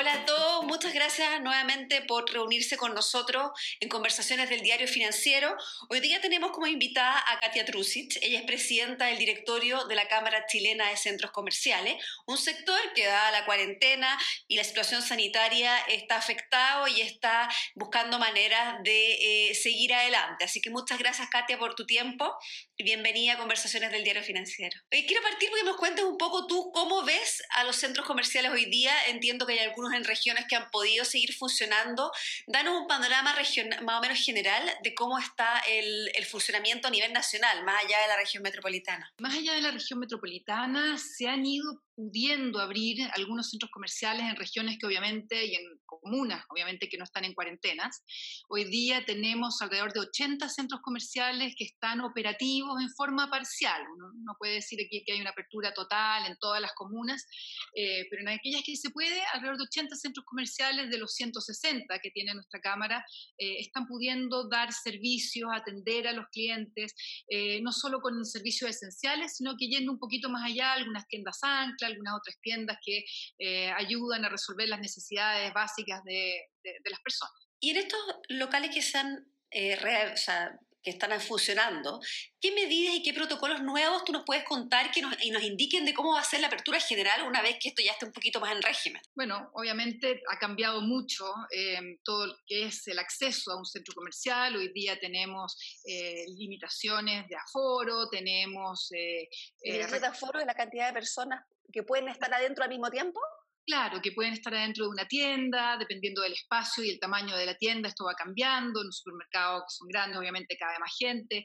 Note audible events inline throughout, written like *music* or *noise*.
Hola a todos, muchas gracias nuevamente por reunirse con nosotros en conversaciones del diario financiero. Hoy día tenemos como invitada a Katia Trusic, ella es presidenta del directorio de la Cámara Chilena de Centros Comerciales, un sector que dada la cuarentena y la situación sanitaria está afectado y está buscando maneras de eh, seguir adelante. Así que muchas gracias Katia por tu tiempo y bienvenida a Conversaciones del Diario Financiero. Hoy quiero partir porque nos cuentes un poco tú cómo ves a los centros comerciales hoy día. Entiendo que hay algunos en regiones que han podido seguir funcionando. Danos un panorama más o menos general de cómo está el, el funcionamiento a nivel nacional, más allá de la región metropolitana. Más allá de la región metropolitana, se han ido pudiendo abrir algunos centros comerciales en regiones que obviamente, y en comunas, obviamente que no están en cuarentenas. Hoy día tenemos alrededor de 80 centros comerciales que están operativos en forma parcial. Uno no puede decir aquí que hay una apertura total en todas las comunas, eh, pero en aquellas que se puede, alrededor de 80 centros comerciales de los 160 que tiene nuestra Cámara eh, están pudiendo dar servicios, atender a los clientes, eh, no solo con servicios esenciales, sino que yendo un poquito más allá, algunas tiendas ancla, algunas otras tiendas que eh, ayudan a resolver las necesidades básicas de, las personas. Y en estos locales que se han eh, que están funcionando, ¿qué medidas y qué protocolos nuevos tú nos puedes contar que nos, y nos indiquen de cómo va a ser la apertura general una vez que esto ya esté un poquito más en régimen? Bueno, obviamente ha cambiado mucho eh, todo lo que es el acceso a un centro comercial. Hoy día tenemos eh, limitaciones de aforo, tenemos... Eh, ¿El de aforo de la cantidad de personas que pueden estar adentro al mismo tiempo? Claro, que pueden estar adentro de una tienda, dependiendo del espacio y el tamaño de la tienda, esto va cambiando. En los supermercados que son grandes, obviamente cabe más gente.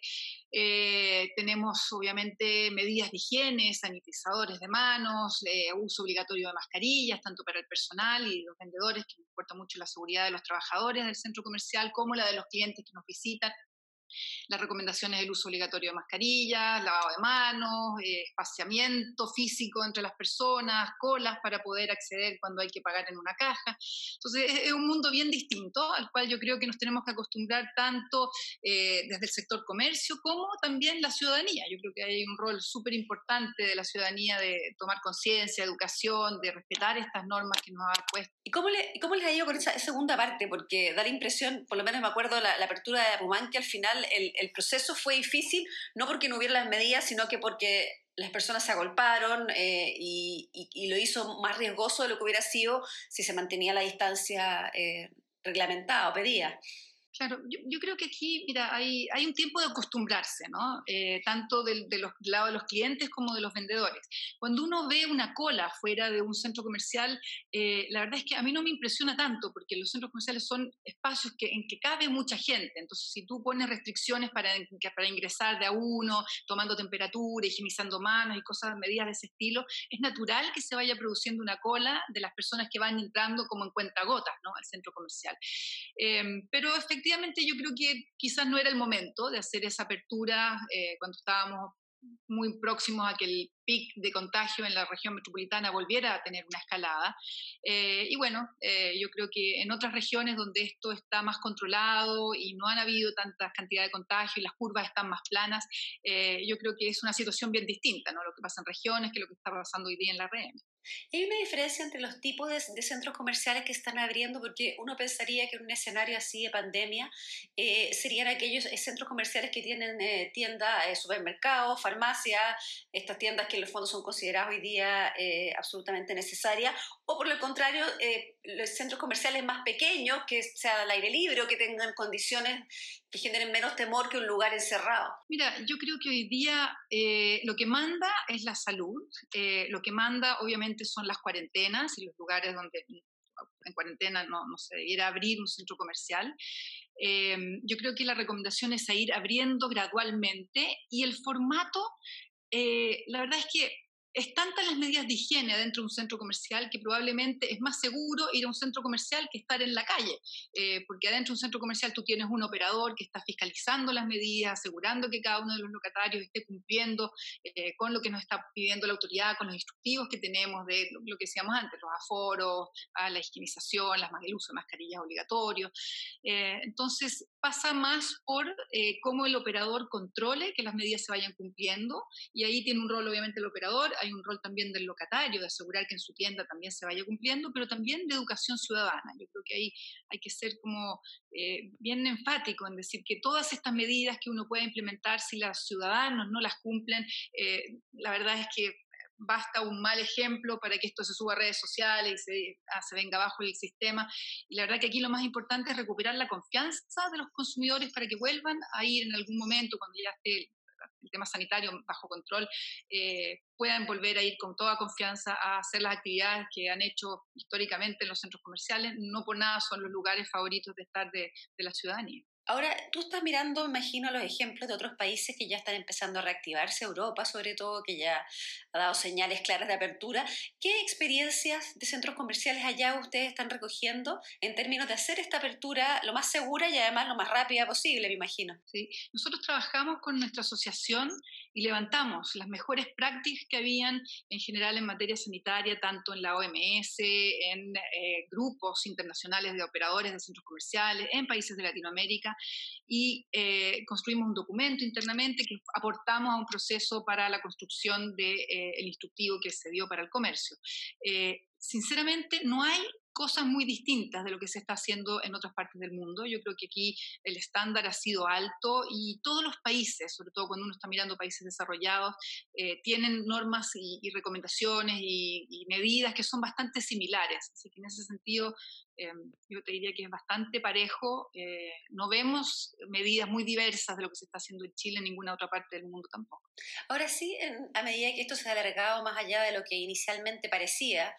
Eh, tenemos, obviamente, medidas de higiene, sanitizadores de manos, eh, uso obligatorio de mascarillas, tanto para el personal y los vendedores, que importa mucho la seguridad de los trabajadores del centro comercial, como la de los clientes que nos visitan las recomendaciones del uso obligatorio de mascarillas, lavado de manos, eh, espaciamiento físico entre las personas, colas para poder acceder cuando hay que pagar en una caja. Entonces es, un mundo bien distinto al cual yo creo que nos tenemos que acostumbrar tanto eh, desde el sector comercio como también la ciudadanía. Yo creo que hay un rol súper importante de la ciudadanía de tomar conciencia, educación, de respetar estas normas que nos ha puesto. ¿Y cómo, le, cómo les ha ido con esa segunda parte? Porque da la impresión, por lo menos me acuerdo la, la apertura de Rumán, que al final el, proceso fue difícil, no porque no hubiera las medidas, sino que porque las personas se agolparon eh, y, lo hizo más riesgoso de lo que hubiera sido si se mantenía la distancia eh, reglamentada o pedida. Claro, yo, creo que aquí, mira, hay, hay un tiempo de acostumbrarse, ¿no? Eh, tanto del, de los, lado de los clientes como de los vendedores. Cuando uno ve una cola fuera de un centro comercial, eh, la verdad es que a mí no me impresiona tanto, porque los centros comerciales son espacios que, en que cabe mucha gente. Entonces, si tú pones restricciones para, para ingresar de a uno, tomando temperatura, higienizando manos y cosas, medidas de ese estilo, es natural que se vaya produciendo una cola de las personas que van entrando como en cuentagotas, ¿no? Al centro comercial. Eh, pero efectivamente, efectivamente yo creo que quizás no era el momento de hacer esa apertura eh, cuando estábamos muy próximos a que el pic de contagio en la región metropolitana volviera a tener una escalada. Eh, y bueno, eh, yo creo que en otras regiones donde esto está más controlado y no han habido tantas cantidades de contagio y las curvas están más planas, yo creo que es una situación bien distinta, ¿no? Lo que pasa en regiones que lo que está pasando hoy día en la RM. ¿Hay una diferencia entre los tipos de, centros comerciales que están abriendo? Porque uno pensaría que en un escenario así de pandemia eh, serían aquellos eh, centros comerciales que tienen eh, tiendas, eh, supermercados, farmacias, estas tiendas que en los fondos son consideradas hoy día absolutamente necesarias, o por el contrario, los centros comerciales más pequeños, que sean al aire libre o que tengan condiciones que generen menos temor que un lugar encerrado. Mira, yo creo que hoy día lo que manda es la salud, lo que manda obviamente son las cuarentenas y los lugares donde en cuarentena no, no se debiera abrir un centro comercial. Eh, yo creo que la recomendación es a ir abriendo gradualmente y el formato, eh, la verdad es que es tantas las medidas de higiene dentro de un centro comercial que probablemente es más seguro ir a un centro comercial que estar en la calle, eh, porque adentro de un centro comercial tú tienes un operador que está fiscalizando las medidas, asegurando que cada uno de los locatarios esté cumpliendo eh, con lo que nos está pidiendo la autoridad, con los instructivos que tenemos de lo, que decíamos antes, los aforos, la higienización, las, el uso de mascarillas obligatorios. Eh, entonces pasa más por cómo el operador controle que las medidas se vayan cumpliendo y ahí tiene un rol obviamente el operador hay un rol también del locatario, de asegurar que en su tienda también se vaya cumpliendo, pero también de educación ciudadana. Yo creo que ahí hay que ser como eh, bien enfático en decir que todas estas medidas que uno pueda implementar, si los ciudadanos no las cumplen, eh, la verdad es que basta un mal ejemplo para que esto se suba a redes sociales y se, ah, se, venga abajo el sistema. Y la verdad que aquí lo más importante es recuperar la confianza de los consumidores para que vuelvan a ir en algún momento cuando ya esté el tema sanitario bajo control, eh, puedan volver a ir con toda confianza a hacer las actividades que han hecho históricamente en los centros comerciales. No por nada son los lugares favoritos de estar de la ciudadanía. Ahora, tú estás mirando, imagino, los ejemplos de otros países que ya están empezando a reactivarse, Europa sobre todo, que ya ha dado señales claras de apertura. ¿Qué experiencias de centros comerciales allá ustedes están recogiendo en términos de hacer esta apertura lo más segura y además lo más rápida posible, me imagino? Sí, nosotros trabajamos con nuestra asociación y levantamos las mejores prácticas que habían en general en materia sanitaria, tanto en la OMS, en eh, grupos internacionales de operadores de centros comerciales, en países de Latinoamérica, y eh, construimos un documento internamente que aportamos a un proceso para la construcción del de, eh, instructivo que se dio para el comercio. sinceramente, no hay cosas muy distintas de lo que se está haciendo en otras partes del mundo. Yo creo que aquí el estándar ha sido alto y todos los países, sobre todo cuando uno está mirando países desarrollados, eh, tienen normas y, recomendaciones y, medidas que son bastante similares. Así que en ese sentido em, yo te diría que es bastante parejo. Eh, no vemos medidas muy diversas de lo que se está haciendo en Chile en ninguna otra parte del mundo tampoco. Ahora sí, a medida que esto se ha alargado más allá de lo que inicialmente parecía,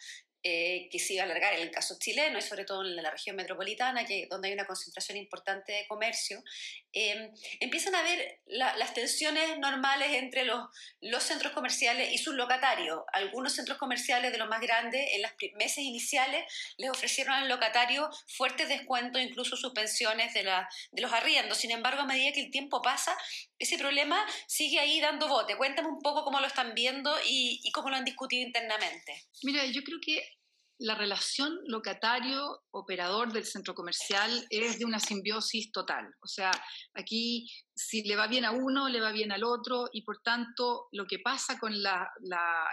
eh, que se iba a alargar en el caso chileno y sobre todo en la región metropolitana, que, donde hay una concentración importante de comercio, em, empiezan a haber las tensiones normales entre los, los centros comerciales y sus locatarios. Algunos centros comerciales de los más grandes en los meses iniciales les ofrecieron al locatario fuertes descuentos, incluso suspensiones de, la, de los arriendos. Sin embargo, a medida que el tiempo pasa, ese problema sigue ahí dando bote. Cuéntame un poco cómo lo están viendo y, y cómo lo han discutido internamente. Mira, yo creo que la relación locatario-operador del centro comercial es de una simbiosis total. O sea, aquí si le va bien a uno, le va bien al otro y por tanto lo que pasa con la,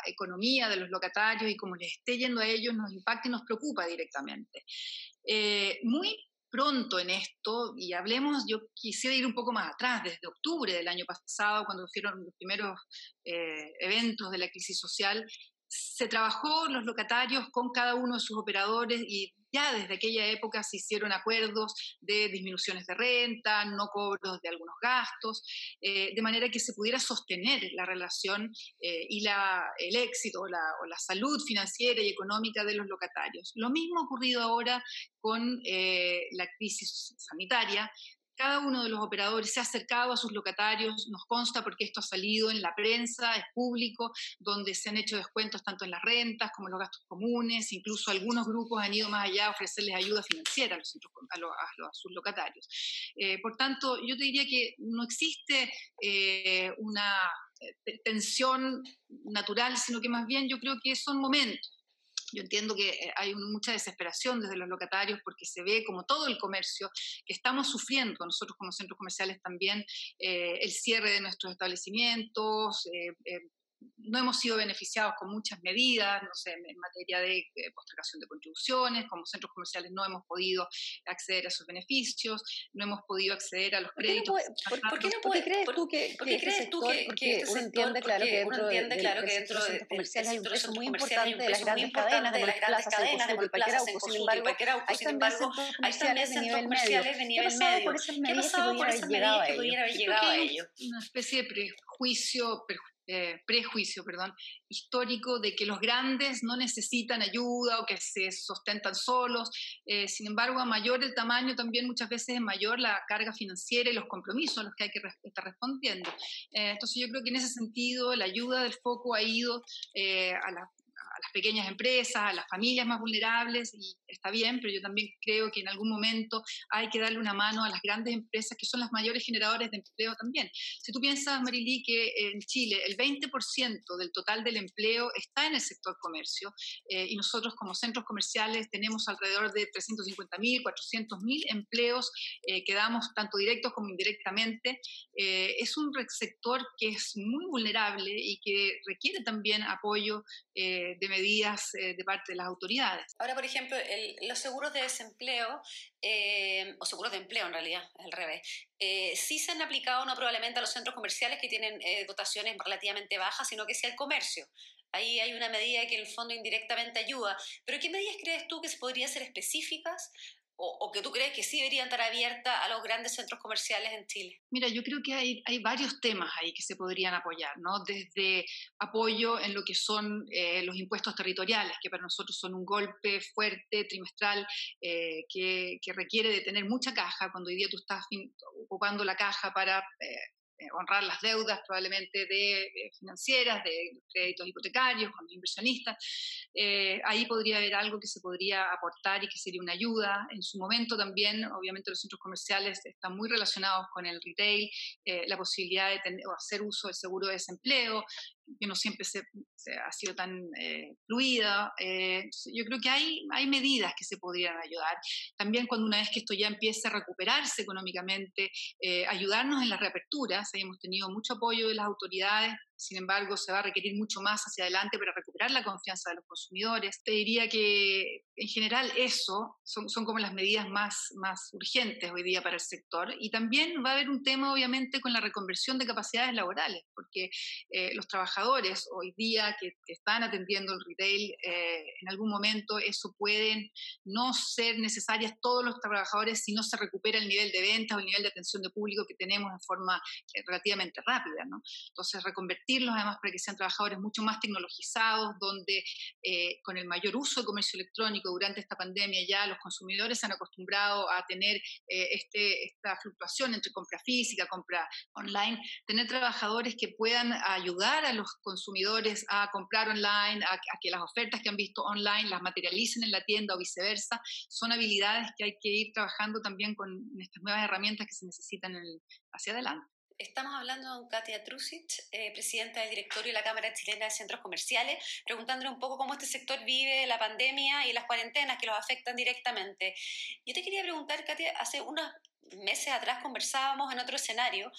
economía de los locatarios y cómo les esté yendo a ellos nos impacta y nos preocupa directamente. Eh, muy pronto en esto, y hablemos, yo quisiera ir un poco más atrás, desde octubre del año pasado, cuando fueron los primeros eh, eventos de la crisis social, se trabajó los locatarios con cada uno de sus operadores y ya desde aquella época se hicieron acuerdos de disminuciones de renta, no cobros de algunos gastos, eh, de manera que se pudiera sostener la relación eh, y la, el éxito o la, salud financiera y económica de los locatarios. Lo mismo ha ocurrido ahora con eh, la crisis sanitaria, cada uno de los operadores se ha acercado a sus locatarios, nos consta porque esto ha salido en la prensa, es público, donde se han hecho descuentos tanto en las rentas como en los gastos comunes, incluso algunos grupos han ido más allá a ofrecerles ayuda financiera a, los, a, sus locatarios. Eh, por tanto, yo te diría que no existe eh, una eh, tensión natural, sino que más bien yo creo que son momentos yo entiendo que eh, hay mucha desesperación desde los locatarios porque se ve como todo el comercio que estamos sufriendo, nosotros como centros comerciales también, eh, el cierre de nuestros establecimientos, eh, no hemos sido beneficiados con muchas medidas, no sé, en materia de eh, postergación de contribuciones, como centros comerciales no hemos podido acceder a esos beneficios, no hemos podido acceder a los créditos. ¿Por qué, no, crees tú que, ¿por qué crees tú que, este uno entiende claro que dentro, entiende, de, claro, que dentro de, centros comerciales hay un peso muy importante de las grandes cadenas, de las grandes cadenas, de Malpaquerauco, sin embargo, hay también centros comerciales de nivel medio. ¿Qué ha pasado por esas medidas que pudiera haber llegado a ellos? Una especie de prejuicio, eh, prejuicio perdón, histórico de que los grandes no necesitan ayuda o que se sostentan solos. Eh, sin embargo, a mayor el tamaño también muchas veces es mayor la carga financiera y los compromisos a los que hay que estar respondiendo. Eh, entonces yo creo que en ese sentido la ayuda del foco ha ido a la las pequeñas empresas, a las familias más vulnerables, y está bien, pero yo también creo que en algún momento hay que darle una mano a las grandes empresas que son las mayores generadores de empleo también. Si tú piensas, Marilí, que en Chile el 20% del total del empleo está en el sector comercio, eh, y nosotros como centros comerciales tenemos alrededor de 350.000, 400.000 empleos eh, que damos tanto directos como indirectamente, eh, es un sector que es muy vulnerable y que requiere también apoyo eh, de medidas eh, de parte de las autoridades. Ahora, por ejemplo, los seguros de desempleo, eh, o seguros de empleo en realidad, es al revés, sí se han aplicado no probablemente a los centros comerciales que tienen dotaciones relativamente bajas, sino que sea el comercio. Ahí hay una medida que en el fondo indirectamente ayuda. Pero ¿qué medidas crees tú que se podrían ser específicas o, que tú crees que sí deberían estar abiertas a los grandes centros comerciales en Chile? Mira, yo creo que hay, hay varios temas ahí que se podrían apoyar, ¿no? Desde apoyo en lo que son eh, los impuestos territoriales, que para nosotros son un golpe fuerte, trimestral, eh, que, que, requiere de tener mucha caja, cuando hoy día tú estás ocupando la caja para... Eh, honrar las deudas probablemente de, financieras, de créditos hipotecarios, con inversionistas. Eh, ahí podría haber algo que se podría aportar y que sería una ayuda. En su momento también, obviamente, los centros comerciales están muy relacionados con el retail, eh, la posibilidad de tener, o hacer uso del seguro de desempleo, que no siempre se, ha sido tan eh, fluida. Eh, yo creo que hay, hay medidas que se podrían ayudar. También cuando una vez que esto ya empiece a recuperarse económicamente, eh, ayudarnos en las reaperturas. Hemos tenido mucho apoyo de las autoridades sin embargo, se va a requerir mucho más hacia adelante para recuperar la confianza de los consumidores. Te diría que en general eso son, son como las medidas más, más urgentes hoy día para el sector. Y también va a haber un tema, obviamente, con la reconversión de capacidades laborales, porque eh, los trabajadores hoy día que, están atendiendo el retail, eh, en algún momento eso pueden no ser necesarias todos los trabajadores si no se recupera el nivel de ventas o el nivel de atención de público que tenemos en forma eh, relativamente rápida. ¿no? Entonces, reconvertir además para que sean trabajadores mucho más tecnologizados, donde eh, con el mayor uso de comercio electrónico durante esta pandemia ya los consumidores se han acostumbrado a tener eh, este, esta fluctuación entre compra física, compra online, tener trabajadores que puedan ayudar a los consumidores a comprar online, a, que las ofertas que han visto online las materialicen en la tienda o viceversa, son habilidades que hay que ir trabajando también con estas nuevas herramientas que se necesitan hacia adelante. Estamos hablando con Katia Trusic, eh, presidenta del directorio de la Cámara Chilena de Centros Comerciales, preguntándole un poco cómo este sector vive la pandemia y las cuarentenas que los afectan directamente. Yo te quería preguntar, Katia, hace unos meses atrás conversábamos en otro escenario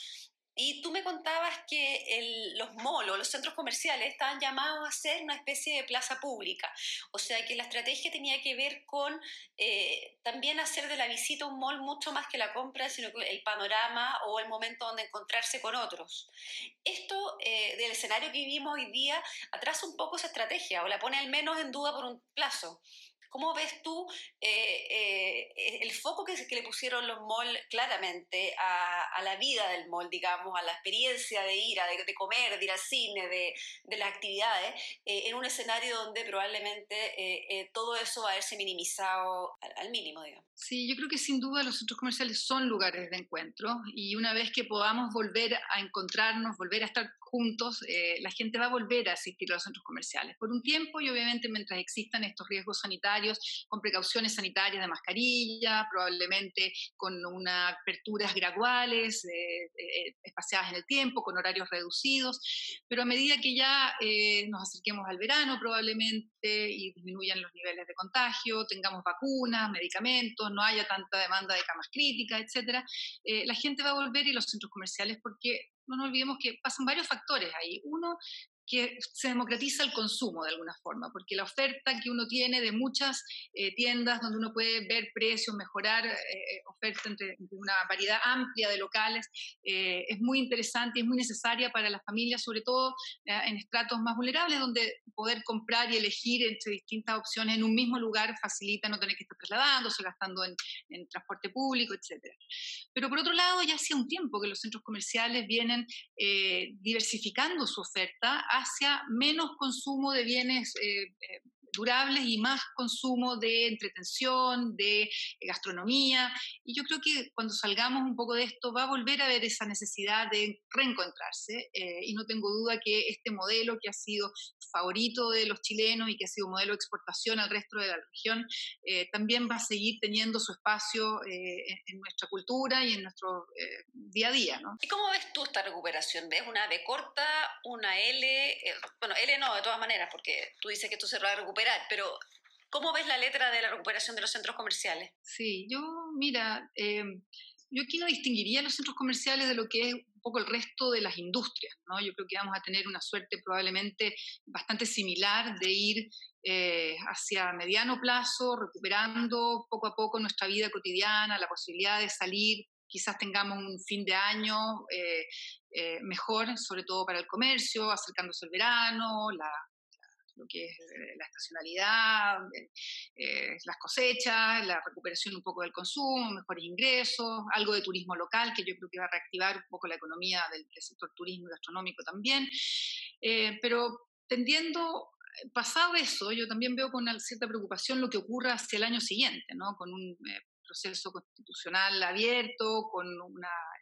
y tú me contabas que los molos, los centros comerciales, estaban llamados a ser una especie de plaza pública. O sea que la estrategia tenía que ver con eh, también hacer de la visita un mall mucho más que la compra, sino el panorama o el momento donde encontrarse con otros. Esto eh, del escenario que vivimos hoy día atrasa un poco esa estrategia o la pone al menos en duda por un plazo. ¿Cómo ves tú eh, eh, el foco que, que, le pusieron los malls claramente a, la vida del mall, digamos, a la experiencia de ir, a, de, comer, de ir al cine, de, de las actividades, eh, en un escenario donde probablemente todo eso va a verse minimizado al, al, mínimo, digamos? Sí, yo creo que sin duda los centros comerciales son lugares de encuentro y una vez que podamos volver a encontrarnos, volver a estar juntos, eh, la gente va a volver a asistir a los centros comerciales por un tiempo y obviamente mientras existan estos riesgos sanitarios, con precauciones sanitarias de mascarilla, probablemente con unas aperturas graduales, eh, eh, espaciadas en el tiempo, con horarios reducidos, pero a medida que ya nos acerquemos al verano probablemente y disminuyan los niveles de contagio, tengamos vacunas, medicamentos, no haya tanta demanda de camas críticas, etcétera, la gente va a volver y los centros comerciales porque no nos olvidemos que pasan varios factores ahí. Uno, que se democratiza el consumo de alguna forma, porque la oferta que uno tiene de muchas eh, tiendas donde uno puede ver precios, mejorar eh, eh, oferta entre, una variedad amplia de locales, es muy interesante y es muy necesaria para las familias, sobre todo en estratos más vulnerables, donde poder comprar y elegir entre distintas opciones en un mismo lugar facilita no tener que estar trasladándose, gastando en, en transporte público, etc. Pero por otro lado, ya hace un tiempo que los centros comerciales vienen diversificando su oferta hacia menos consumo de bienes eh, eh, durables y más consumo de entretención, de gastronomía. Y yo creo que cuando salgamos un poco de esto va a volver a haber esa necesidad de reencontrarse. Eh, y no tengo duda que este modelo que ha sido favorito de los chilenos y que ha sido un modelo de exportación al resto de la región, eh, también va a seguir teniendo su espacio en, nuestra cultura y en nuestro día a día. ¿Y cómo ves tú esta recuperación? ¿Ves una B corta, una L? bueno, L no, de todas maneras, porque tú dices que esto se va a recuperar, pero ¿cómo ves la letra de la recuperación de los centros comerciales? Sí, yo, mira, em, yo aquí no distinguiría los centros comerciales de lo que es un poco el resto de las industrias, ¿no? Yo creo que vamos a tener una suerte probablemente bastante similar de ir eh, hacia mediano plazo, recuperando poco a poco nuestra vida cotidiana, la posibilidad de salir, quizás tengamos un fin de año eh, eh, mejor, sobre todo para el comercio, acercándose el verano, la, lo que es eh, la estacionalidad, las cosechas, la recuperación un poco del consumo, mejores ingresos, algo de turismo local, que yo creo que va a reactivar un poco la economía del, sector turismo y gastronómico también. pero tendiendo pasado eso, yo también veo con cierta preocupación lo que ocurra hacia el año siguiente, ¿no? con un proceso constitucional abierto, con una, eh,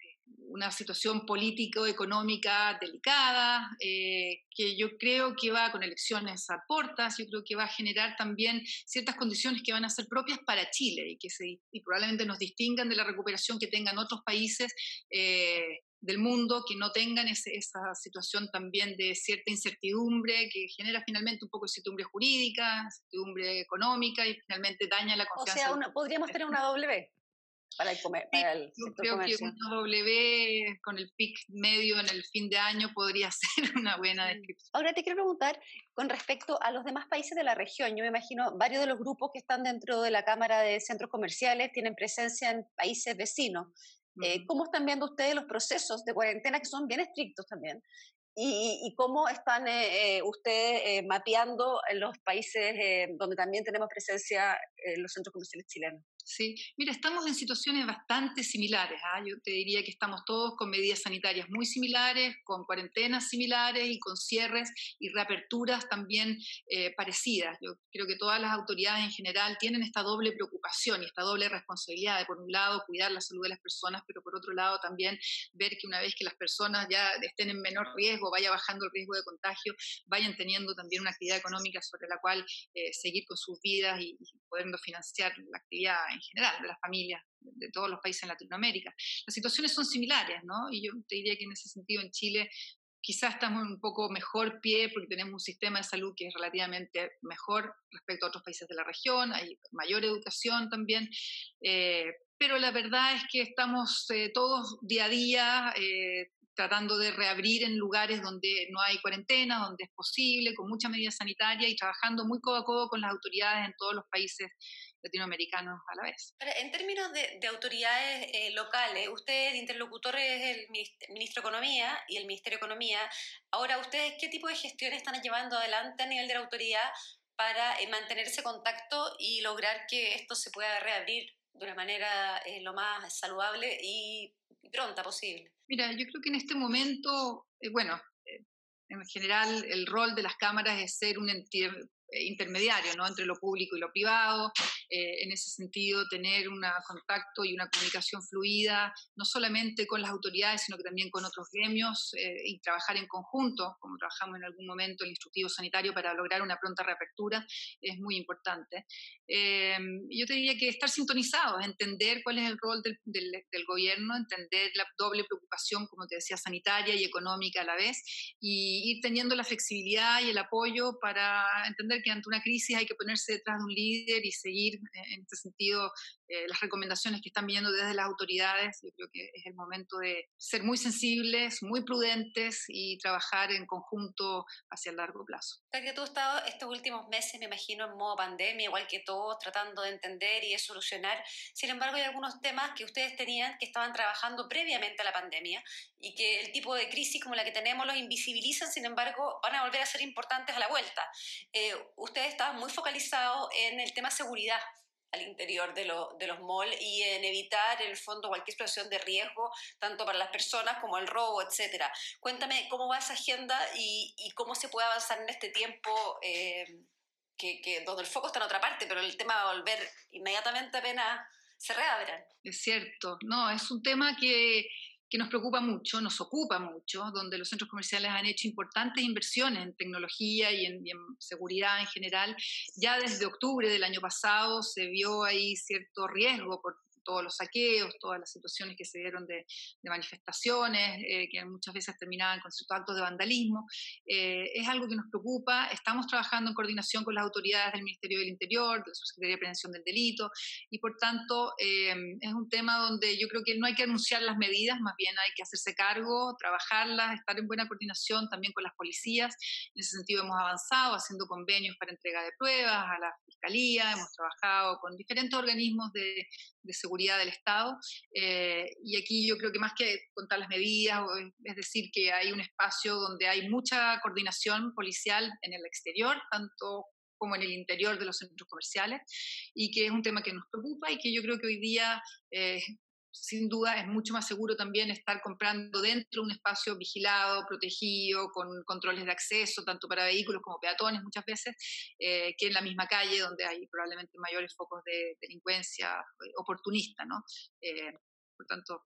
una situación político-económica delicada, eh, que yo creo que va con elecciones a puertas, yo creo que va a generar también ciertas condiciones que van a ser propias para Chile y que se, y probablemente nos distingan de la recuperación que tengan otros países eh, del mundo que no tengan esa situación también de cierta incertidumbre que genera finalmente un poco de incertidumbre jurídica, incertidumbre económica y finalmente daña la confianza. O sea, podríamos tener una W para el, comer, para el Yo creo que una W con el pic medio en el fin de año podría *laughs* ser una buena descripción. Ahora te quiero preguntar con respecto a los demás países de la región. Yo me imagino varios de los grupos que están dentro de la Cámara de Centros Comerciales tienen presencia en países vecinos. Eh, ¿Cómo están viendo ustedes los procesos de cuarentena que son bien estrictos también? ¿Y, cómo están eh, eh, ustedes mapeando en los países donde también tenemos presencia en los centros comerciales chilenos? Sí, mira, estamos en situaciones bastante similares. ¿ah? Yo te diría que estamos todos con medidas sanitarias muy similares, con cuarentenas similares y con cierres y reaperturas también eh, parecidas. Yo creo que todas las autoridades en general tienen esta doble preocupación y esta doble responsabilidad de, por un lado, cuidar la salud de las personas, pero por otro lado también ver que una vez que las personas ya estén en menor riesgo, vaya bajando el riesgo de contagio, vayan teniendo también una actividad económica sobre la cual eh, seguir con sus vidas y, y poder financiar la actividad en general, de las familias de todos los países en Latinoamérica. Las situaciones son similares, ¿no? Y yo te diría que en ese sentido en Chile quizás estamos en un poco mejor pie porque tenemos un sistema de salud que es relativamente mejor respecto a otros países de la región, hay mayor educación también, eh, pero la verdad es que estamos eh, todos día a día eh, tratando de reabrir en lugares donde no hay cuarentena, donde es posible, con mucha medida sanitaria y trabajando muy codo a codo con las autoridades en todos los países latinoamericanos a la vez. En términos de, autoridades eh, locales, usted, interlocutor, es el ministro de Economía y el Ministerio de Economía. Ahora, ¿ustedes qué tipo de gestiones están llevando adelante a nivel de la autoridad para eh, mantener ese contacto y lograr que esto se pueda reabrir de una manera eh, lo más saludable y pronta posible? Mira, yo creo que en este momento, bueno, en general el rol de las cámaras es ser un intermediario ¿no? entre lo público y lo privado, eh, en ese sentido tener un contacto y una comunicación fluida, no solamente con las autoridades, sino que también con otros gremios eh, y trabajar en conjunto, como trabajamos en algún momento el instructivo sanitario para lograr una pronta reapertura, es muy importante. Eh, yo te diría que estar sintonizados, entender cuál es el rol del, del, del, gobierno, entender la doble preocupación, como te decía, sanitaria y económica a la vez, y ir teniendo la flexibilidad y el apoyo para entender que ante una crisis hay que ponerse detrás de un líder y seguir en este sentido eh, las recomendaciones que están viniendo desde las autoridades. Yo creo que es el momento de ser muy sensibles, muy prudentes y trabajar en conjunto hacia el largo plazo. Que tú has estado estos últimos meses, me imagino, en modo pandemia, igual que todos, tratando de entender y de solucionar. Sin embargo, hay algunos temas que ustedes tenían que estaban trabajando previamente a la pandemia y que el tipo de crisis como la que tenemos los invisibilizan, sin embargo, van a volver a ser importantes a la vuelta. Eh, ustedes estaban muy focalizados en el tema seguridad al interior de, de los malls y en evitar, en el fondo, cualquier situación de riesgo, tanto para las personas como el robo, etc. Cuéntame cómo va esa agenda y, y cómo se puede avanzar en este tiempo eh, que, que, donde el foco está en otra parte, pero el tema va a volver inmediatamente apenas se reabran. Es cierto, no, es un tema que, que nos preocupa mucho, nos ocupa mucho, donde los centros comerciales han hecho importantes inversiones en tecnología y en, seguridad en general. Ya desde octubre del año pasado se vio ahí cierto riesgo por todos los saqueos, todas las situaciones que se dieron de, de manifestaciones, eh, que muchas veces terminaban con ciertos actos de vandalismo. Eh, es algo que nos preocupa. Estamos trabajando en coordinación con las autoridades del Ministerio del Interior, de la Subsecretaría de Prevención del Delito, y por tanto eh, es un tema donde yo creo que no hay que anunciar las medidas, más bien hay que hacerse cargo, trabajarlas, estar en buena coordinación también con las policías. En ese sentido hemos avanzado haciendo convenios para entrega de pruebas a la Fiscalía, hemos trabajado con diferentes organismos de, de seguridad del Estado. Eh, y aquí yo creo que más que contar las medidas, es decir, que hay un espacio donde hay mucha coordinación policial en el exterior, tanto como en el interior de los centros comerciales, y que es un tema que nos preocupa y que yo creo que hoy día eh, sin duda es mucho más seguro también estar comprando dentro de un espacio vigilado, protegido, con controles de acceso, tanto para vehículos como peatones muchas veces, eh, que en la misma calle donde hay probablemente mayores focos de delincuencia eh, oportunista. ¿no? Eh, por tanto,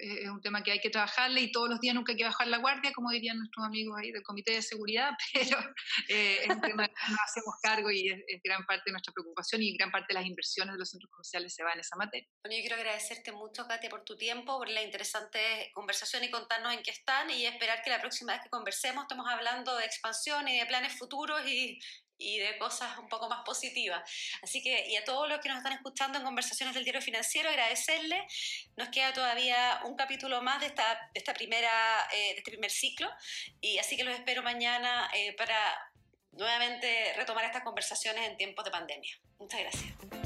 es un tema que hay que trabajarle y todos los días nunca hay que bajar la guardia, como dirían nuestros amigos ahí del Comité de Seguridad, *laughs* pero eh, es un tema que nos hacemos cargo y es, es, gran parte de nuestra preocupación y gran parte de las inversiones de los centros comerciales se va en esa materia. Bueno, yo quiero agradecerte mucho, Katia, por tu tiempo, por la interesante conversación y contarnos en qué están y esperar que la próxima vez que conversemos estemos hablando de expansión y de planes futuros y, y de cosas un poco más positivas. Así que, y a todos los que nos están escuchando en Conversaciones del Diario Financiero, agradecerles. Nos queda todavía un capítulo más de esta, de esta primera, eh, de este primer ciclo, y así que los espero mañana eh, para nuevamente retomar estas conversaciones en tiempos de pandemia. Muchas gracias.